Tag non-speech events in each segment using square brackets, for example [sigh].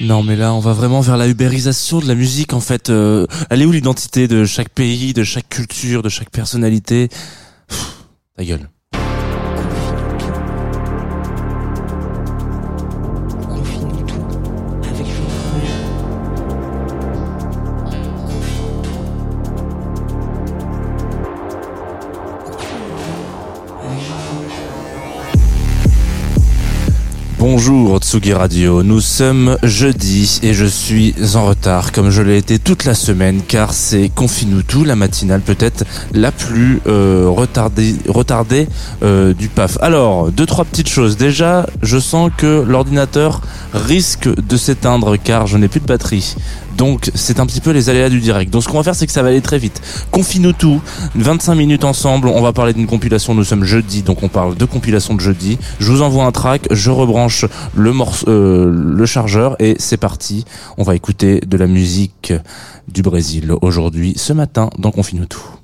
Non mais là on va vraiment vers la ubérisation de la musique en fait. Euh, elle est où l'identité de chaque pays, de chaque culture, de chaque personnalité? Pff, Ta gueule. Bonjour Tsugi Radio, nous sommes jeudi et je suis en retard comme je l'ai été toute la semaine car c'est tout, la matinale peut-être la plus euh, retardée, retardée euh, du PAF. Alors, deux trois petites choses. Déjà, je sens que l'ordinateur risque de s'éteindre car je n'ai plus de batterie. Donc c'est un petit peu les aléas du direct. Donc ce qu'on va faire c'est que ça va aller très vite. Confine tout, 25 minutes ensemble, on va parler d'une compilation, nous sommes jeudi, donc on parle de compilation de jeudi. Je vous envoie un track, je rebranche le morceau, euh, le chargeur et c'est parti. On va écouter de la musique du Brésil aujourd'hui, ce matin dans Confine tout.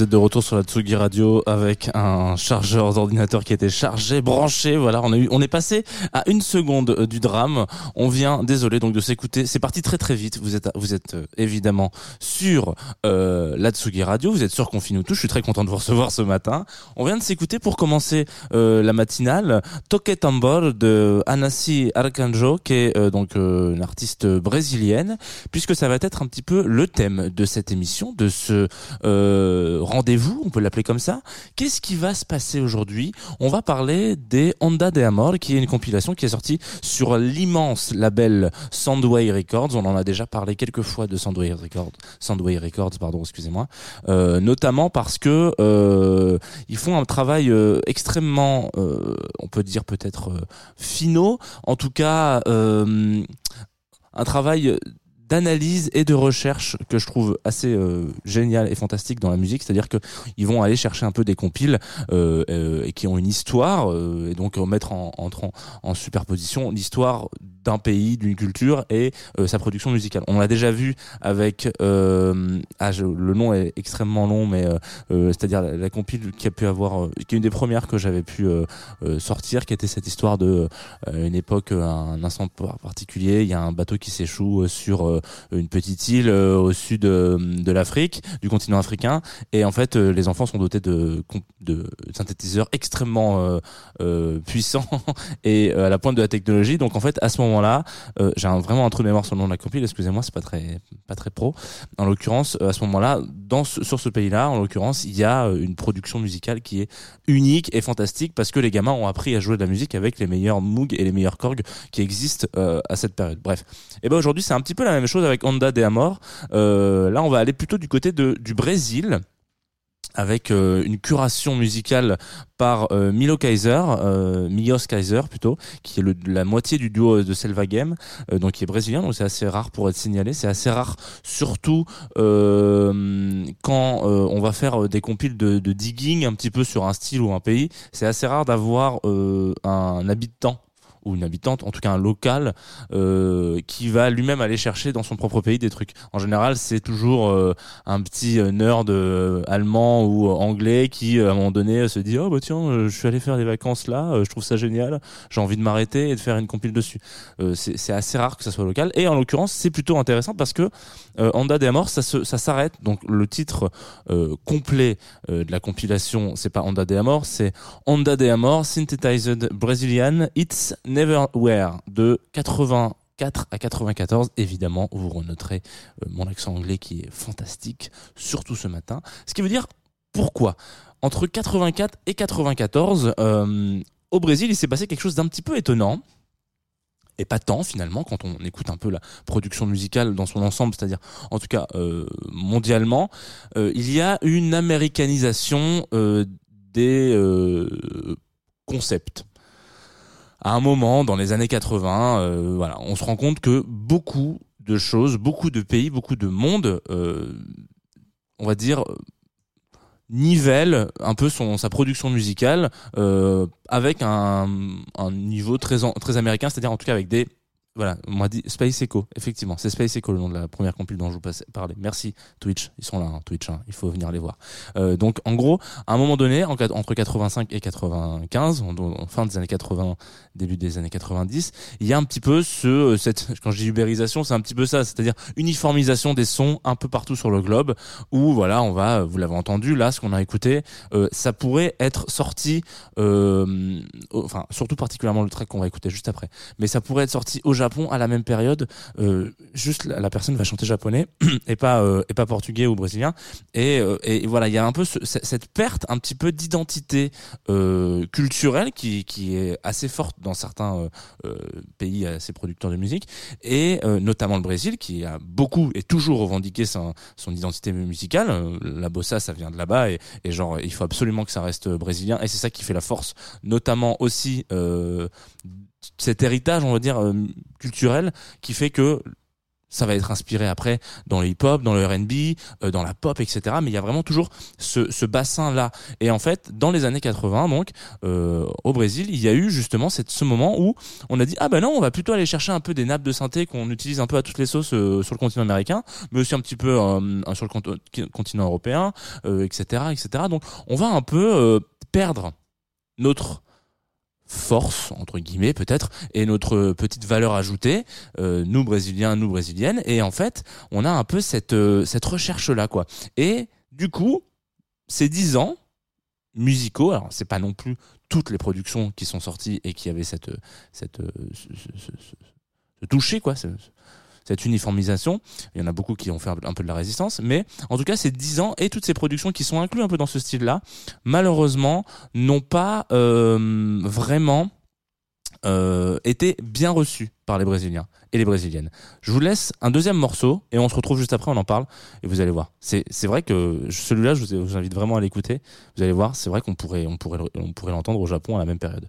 Vous êtes de retour sur la Tsugi Radio avec un chargeur d'ordinateur qui était chargé, branché. Voilà, on est passé à une seconde euh, du drame. On vient, désolé donc de s'écouter. C'est parti très très vite. Vous êtes, vous êtes euh, évidemment sur euh, la Tsugi Radio. Vous êtes sur Confine tout. Je suis très content de vous recevoir ce matin. On vient de s'écouter pour commencer euh, la matinale Toque Tambor de Anassi Arcanjo, qui est euh, donc euh, une artiste brésilienne, puisque ça va être un petit peu le thème de cette émission, de ce euh, rendez-vous, on peut l'appeler comme ça. Qu'est-ce qui va se passer aujourd'hui? On va parler des Honda de Amor, qui est une compilation qui est sortie sur l'immense label Soundway Records. On en a déjà parlé quelques fois de Soundway Records, Soundway Records, pardon, excusez-moi, euh, notamment parce que euh, ils font un travail euh, extrêmement, on peut dire peut-être finaux, en tout cas un travail d'analyse et de recherche que je trouve assez euh, génial et fantastique dans la musique, c'est-à-dire que ils vont aller chercher un peu des compiles euh, euh, et qui ont une histoire euh, et donc mettre en, en, en superposition l'histoire d'un pays, d'une culture et euh, sa production musicale. On l'a déjà vu avec euh, ah, je- le nom est extrêmement long, mais c'est-à-dire la, compile qui a pu avoir, qui est une des premières que j'avais pu sortir, qui était cette histoire de une époque, euh, un instant par- particulier. Il y a un bateau qui s'échoue sur une petite île euh, au sud euh, de l'Afrique, du continent africain, et en fait euh, les enfants sont dotés de, synthétiseurs extrêmement euh, euh, puissants [laughs] et euh, à la pointe de la technologie. Donc en fait à ce moment-là, euh, j'ai vraiment un trou de mémoire sur le nom de la compile. Excusez-moi, c'est pas très pas très pro. En l'occurrence, euh, à ce moment-là, sur ce pays-là, en l'occurrence, il y a euh, une production musicale qui est unique et fantastique parce que les gamins ont appris à jouer de la musique avec les meilleurs Moog et les meilleurs Korg qui existent euh, à cette période. Bref. Et ben aujourd'hui, c'est un petit peu la même chose avec Honda de Amor. Euh, là, on va aller plutôt du côté de, du Brésil avec euh, une curation musicale par euh, Milo Kaiser, euh, Milos Kaiser plutôt, qui est la moitié du duo de Selva Game, donc qui est brésilien, donc c'est assez rare pour être signalé. C'est assez rare, surtout quand on va faire des compiles de, de digging un petit peu sur un style ou un pays. C'est assez rare d'avoir un habitant ou une habitante, en tout cas un local, euh, qui va lui-même aller chercher dans son propre pays des trucs. En général, c'est toujours euh, un petit nerd euh, allemand ou anglais qui, euh, à un moment donné, se dit oh bah tiens, euh, je suis allé faire des vacances là, je trouve ça génial, j'ai envie de m'arrêter et de faire une compile dessus. Euh, c'est assez rare que ça soit local. Et en l'occurrence, c'est plutôt intéressant parce que euh, Honda de Amor, ça se- ça s'arrête. Donc le titre complet de la compilation, c'est pas Honda de Amor, c'est Honda de Amor Synthesized Brazilian It's Never Were de 84 à 94. Évidemment, vous renoterez euh, mon accent anglais qui est fantastique, surtout ce matin. Ce qui veut dire pourquoi? Entre 84 et 94, euh, au Brésil, il s'est passé quelque chose d'un petit peu étonnant. Et pas tant finalement quand on écoute un peu la production musicale dans son ensemble, c'est-à-dire en tout cas euh, mondialement, il y a une américanisation des concepts. À un moment, dans les années 80, euh, voilà, on se rend compte que beaucoup de choses, beaucoup de pays, beaucoup de monde, euh, on va dire, nivelle un peu son sa production musicale euh, avec un, un niveau très très américain, c'est-à-dire en tout cas avec des voilà, on m'a dit Space Echo, effectivement, c'est Space Echo le nom de la première compile dont je vous parlais. Merci Twitch, ils sont là, hein, Twitch, hein, il faut venir les voir. Euh, donc en gros, à un moment donné, entre 85 et 95, en, fin des années 80, début des années 90, il y a un petit peu ce, euh, cette, quand je dis ubérisation, c'est un petit peu ça, c'est-à-dire uniformisation des sons un peu partout sur le globe, où voilà, on va, vous l'avez entendu, là, ce qu'on a écouté, euh, ça pourrait être sorti, euh, enfin surtout particulièrement le track qu'on va écouter juste après, mais ça pourrait être sorti au Japon à la même période. euh, juste la, personne va chanter japonais [clears throat] et pas euh, et pas portugais ou brésilien. Et, euh, et voilà, il y a un peu ce- ce- cette perte un petit peu d'identité euh, culturelle qui qui est assez forte dans certains euh, pays assez producteurs de musique et notamment le Brésil qui a beaucoup et toujours revendiqué son, son identité musicale. La bossa, ça vient de là-bas et, et genre il faut absolument que ça reste brésilien et c'est ça qui fait la force, notamment aussi euh, cet héritage, on va dire, euh, culturel, qui fait que ça va être inspiré après dans le hip-hop, dans le R&B, euh, dans la pop, etc. Mais il y a vraiment toujours ce, ce bassin-là. Et en fait, dans les années 80, donc euh, au Brésil, il y a eu justement cette, ce moment où on a dit ah ben non, on va plutôt aller chercher un peu des nappes de synthé qu'on utilise un peu à toutes les sauces euh, sur le continent américain, mais aussi un petit peu euh, sur le cont- continent européen, etc., etc. Donc on va un peu perdre notre force entre guillemets peut-être et notre petite valeur ajoutée euh, nous brésiliens nous brésiliennes. Et en fait on a un peu cette euh, cette recherche là quoi. Et du coup ces dix ans musicaux alors c'est pas non plus toutes les productions qui sont sorties et qui avaient cette cette euh, ce, ce- ce- ce- toucher quoi cette uniformisation il y en a beaucoup qui ont fait un peu- de la résistance mais en tout cas ces dix ans et toutes ces productions qui sont incluses un peu dans ce style là malheureusement n'ont pas euh, vraiment euh, été bien reçus par les Brésiliens et les Brésiliennes. Je vous laisse un deuxième morceau et on se retrouve juste après, on en parle et vous allez voir. C'est vrai que celui-là, je vous, invite vraiment à l'écouter. Vous allez voir, c'est vrai qu'on pourrait on pourrait on pourrait l'entendre au Japon à la même période.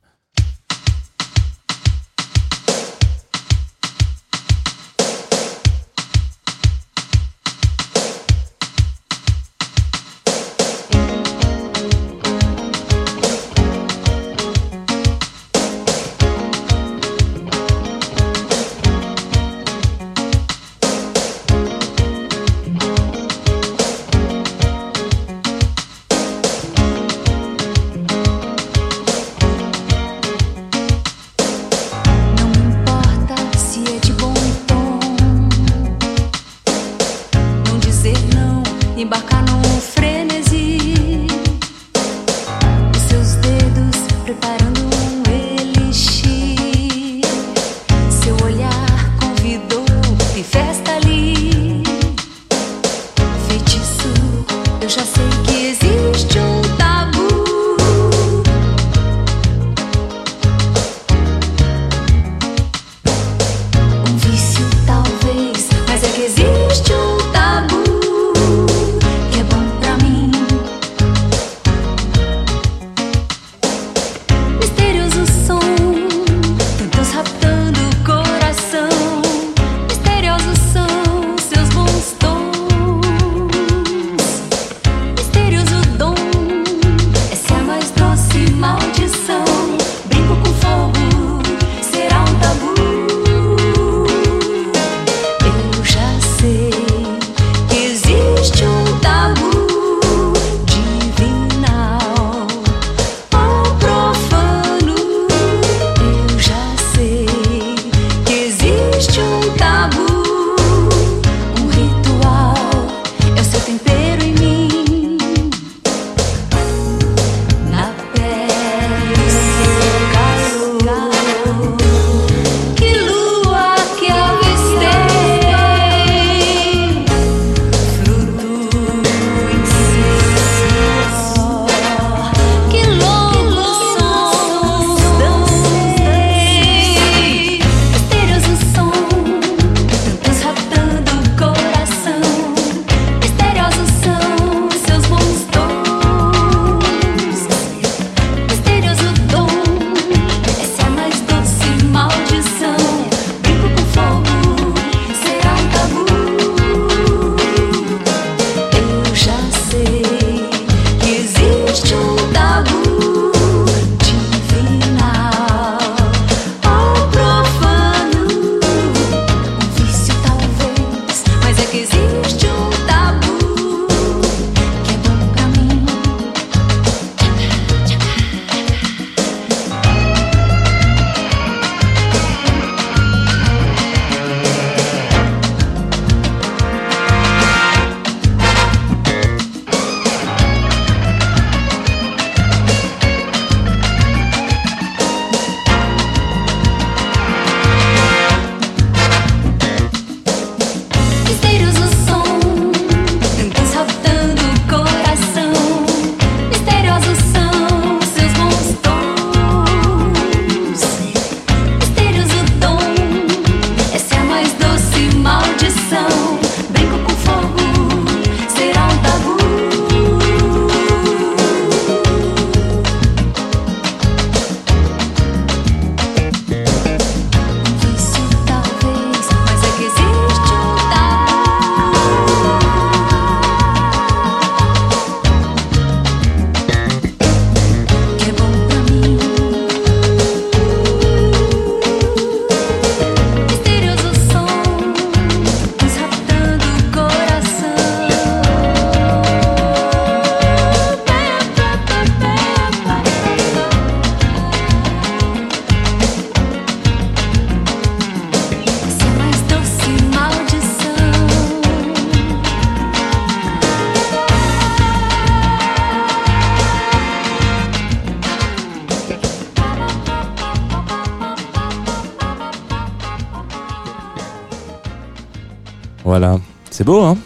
Voilà. C'est beau, hein?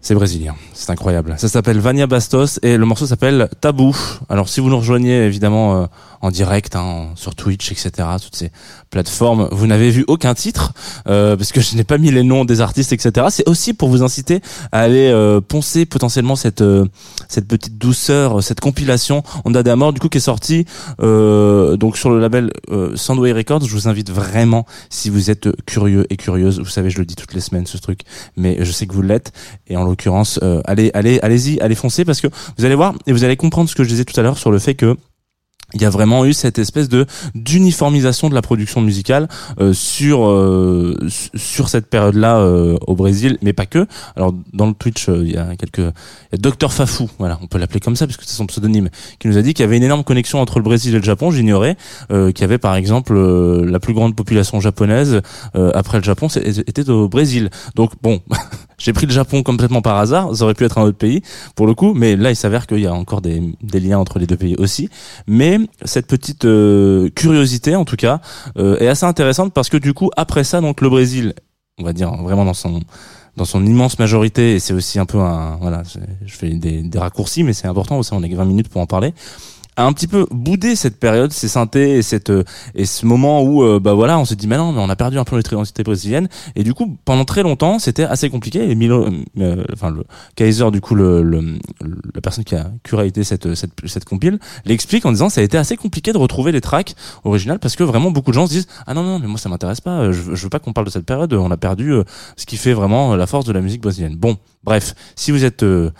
C'est brésilien. C'est incroyable. Ça s'appelle Vania Bastos et le morceau s'appelle Tabou. Alors si vous nous rejoignez évidemment euh, en direct hein, sur Twitch, etc., toutes ces plateformes, vous n'avez vu aucun titre euh, parce que je n'ai pas mis les noms des artistes, etc. C'est aussi pour vous inciter à aller euh, poncer potentiellement cette euh, cette petite douceur, cette compilation Onda d'Amor du coup qui est sortie euh, donc sur le label euh, Soundway Records. Je vous invite vraiment si vous êtes curieux et curieuse, vous savez je le dis toutes les semaines ce truc, mais je sais que vous l'êtes et en l'occurrence euh, allez allez allez-y, allez foncer parce que vous allez voir et vous allez comprendre ce que je disais tout à l'heure sur le fait que il y a vraiment eu cette espèce de d'uniformisation de la production musicale euh, sur euh, su- sur cette période-là euh, au Brésil, mais pas que. Alors dans le Twitch, euh, il y a quelques il y a Docteur Fafou, voilà, on peut l'appeler comme ça parce que c'est son pseudonyme, qui nous a dit qu'il y avait une énorme connexion entre le Brésil et le Japon. J'ignorais euh, qu'il y avait par exemple euh, la plus grande population japonaise après le Japon c'est- était au Brésil. Donc bon, [laughs] j'ai pris le Japon complètement par hasard. Ça aurait pu être un autre pays pour le coup, mais là il s'avère qu'il y a encore des, des liens entre les deux pays aussi. Mais cette petite euh, curiosité, en tout cas, euh, est assez intéressante parce que du coup, après ça, donc le Brésil, on va dire vraiment dans son dans son immense majorité, et c'est aussi un peu un voilà, je fais des, des raccourcis, mais c'est important aussi. On a que 20 minutes pour en parler un petit peu boudé cette période, ces synthés et cette euh, et ce moment où euh, bah voilà, on se dit mais non, mais on a perdu un peu notre identité brésilienne et du coup pendant très longtemps c'était assez compliqué. Et Milo, euh, enfin le Kaiser du coup le, le, la personne qui a curaté cette cette cette compile l'explique en disant ça a été assez compliqué de retrouver les tracks originales parce que vraiment beaucoup de gens se disent ah non non mais moi ça m'intéresse pas, euh, je, je veux pas qu'on parle de cette période, on a perdu euh, ce qui fait vraiment euh, la force de la musique brésilienne. Bon, bref, si vous êtes euh,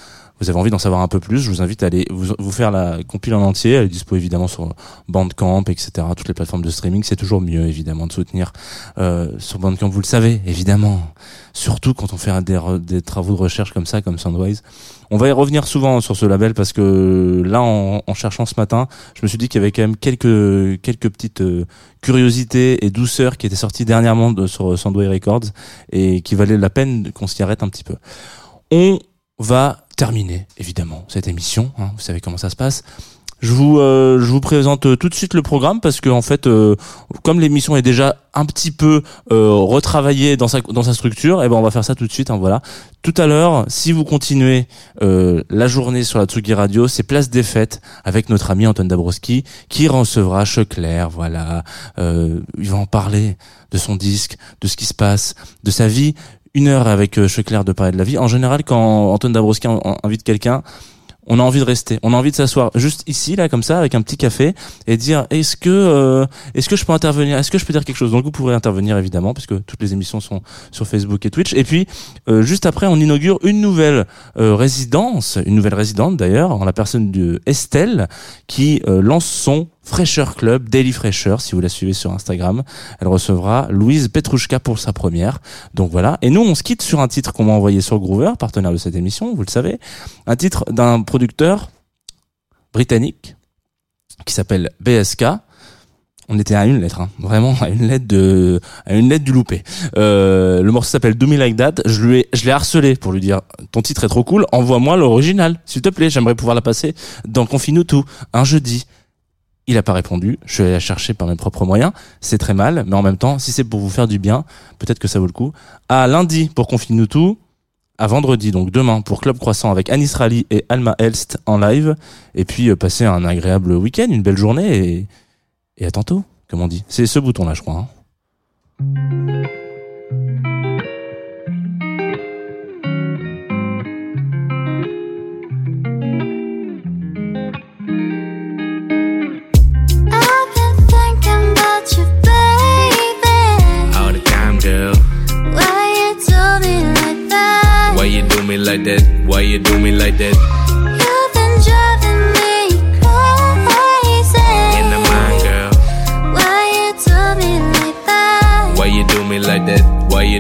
vous avez envie d'en savoir un peu plus, je vous invite à aller vous, vous faire la compile en entier. Elle est dispo évidemment sur Bandcamp, etc. Toutes les plateformes de streaming, c'est toujours mieux évidemment de soutenir euh, sur Bandcamp. Vous le savez évidemment, surtout quand on fait des, des travaux de recherche comme ça, comme Soundwise. On va y revenir souvent sur ce label parce que là, en, en cherchant ce matin, je me suis dit qu'il y avait quand même quelques quelques petites euh, curiosités et douceurs qui étaient sorties dernièrement de, sur Soundway Records et qui valaient la peine qu'on s'y arrête un petit peu. On va terminer évidemment cette émission. hein, vous savez comment ça se passe. Je vous, euh, je vous présente euh, tout de suite le programme parce que en fait, euh, comme l'émission est déjà un petit peu euh, retravaillée dans sa dans sa structure, et ben on va faire ça tout de suite. hein, voilà. Tout à l'heure, si vous continuez euh, la journée sur la Tsugi Radio, c'est place des fêtes avec notre ami Antoine Dabrowski qui recevra Checlair. Voilà, euh, il va en parler de son disque, de ce qui se passe, de sa vie. Une heure avec euh, Checlair de parler de la vie. En général, quand Antoine Dabrowski invite quelqu'un, on a envie de rester, on a envie de s'asseoir juste ici là comme ça avec un petit café et dire est-ce que euh, est-ce que je peux intervenir, est-ce que je peux dire quelque chose? Donc vous pourrez intervenir évidemment puisque toutes les émissions sont sur Facebook et Twitch. Et puis euh, juste après on inaugure une nouvelle euh, résidence, une nouvelle résidente d'ailleurs en la personne de Estelle qui euh, lance son Fraîcheur Club, Daily Fraîcheur, si vous la suivez sur Instagram. Elle recevra Louise Petrouchka pour sa première. Donc voilà. Et nous, on se quitte sur un titre qu'on m'a envoyé sur Groover, partenaire de cette émission, vous le savez. Un titre d'un producteur britannique qui s'appelle BSK. On était à une lettre, hein. vraiment à une lettre de, à une lettre du loupé. Euh, le morceau s'appelle Do Me Like That. Je lui ai, je l'ai harcelé pour lui dire, ton titre est trop cool, envoie-moi l'original, s'il te plaît. J'aimerais pouvoir la passer dans Confine-nous tout, un jeudi. Il a pas répondu. Je suis allé la chercher par mes propres moyens. C'est très mal, mais en même temps, si c'est pour vous faire du bien, peut-être que ça vaut le coup. À lundi pour Confine-nous tout. À vendredi, donc demain, pour Club Croissant avec Anis Rally et Alma Elst en live. Et puis, euh, passer un agréable week-end, une belle journée et, et à tantôt, comme on dit. C'est ce bouton-là, je crois. hein. Like that? Why you do me like that?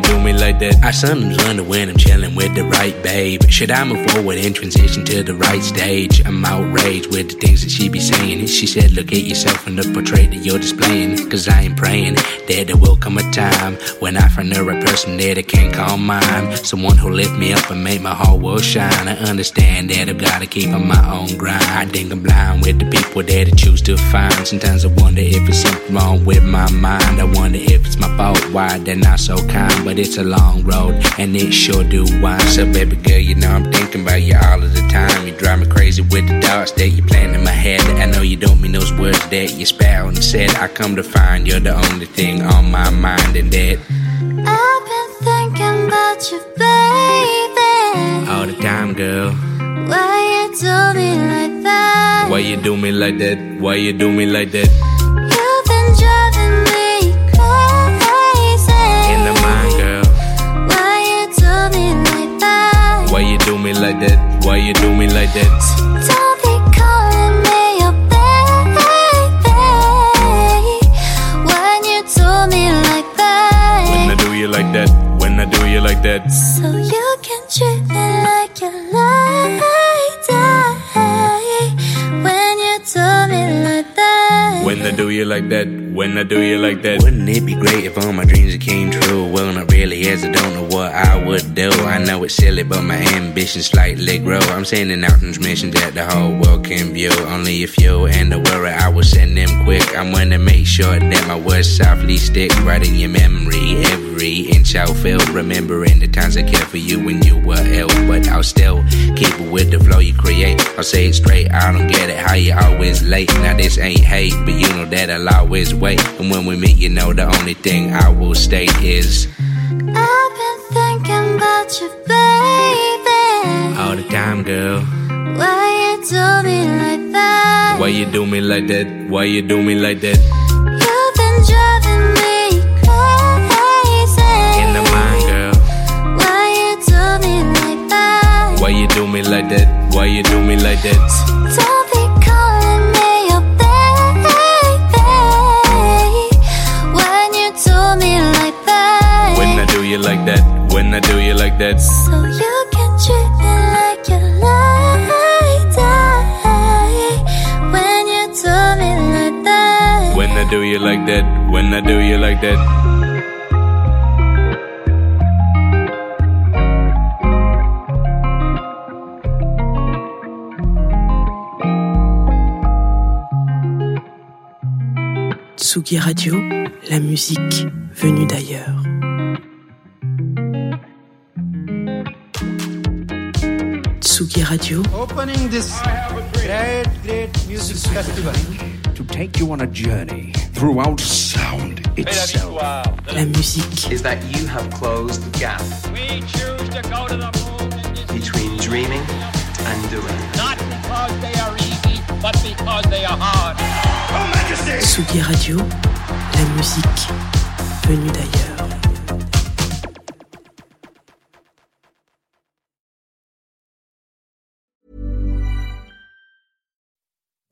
Do me like that? I sometimes wonder when I'm chilling with the right babe. Should I move forward and transition to the right stage? I'm outraged with the things that she be saying. She said, Look at yourself in the portrait that you're displaying. Cause I am praying that there will come a time when I find the right person that I can't call mine. Someone who lift me up and make my whole world shine. I understand that I've gotta keep on my own grind. I think I'm blind with the people that I choose to find. Sometimes I wonder if it's something wrong with my mind. I wonder if it's my fault, why they're not so kind. But it's a long long road, and it sure do wind. So, baby girl, you know I'm thinking about you all of the time. You drive me crazy with the thoughts that you plant in my head. I know you don't mean those words that you spout and said. I come to find you're the only thing on my mind, and that I've been thinking about you, baby. all the time, girl. Why you do me like that? Why you do me like that? Why you do me like that? Why you do silly, but my ambition slightly grow. I'm sending out transmissions that the whole world can view. Only if you and the worry, I will send them quick. I'm gonna make sure that my words softly stick right in your memory. Every inch I'll feel, remembering the times I cared for you when you were ill. But I'll still keep it with the flow you create. I'll say it straight, I don't get it how you always late. Now this ain't hate, but you know that I'll always wait. And when we meet, you know the only thing I will state is I've been thinking about you, baby. Time, girl. Why you do me like that? Why you do me like that? Why you do me like that? You've been driving me crazy. In the mind, girl. Why you do me like that? Why you do me like that? Why you do me like that? Don't be calling me your baby. When you do me like that. When I do you like that? When I do you like that? So you do you like that? When I do you like that? Tsugi Radio, la musique venue d'ailleurs. Tsugi Radio, opening this great, great music festival. to take you on a journey throughout sound itself. la musique is that you have closed the gap We choose to go to the moon between dreaming and doing? not because they are easy, but because they are hard. Tsugi Radio, la musique venue d'ailleurs.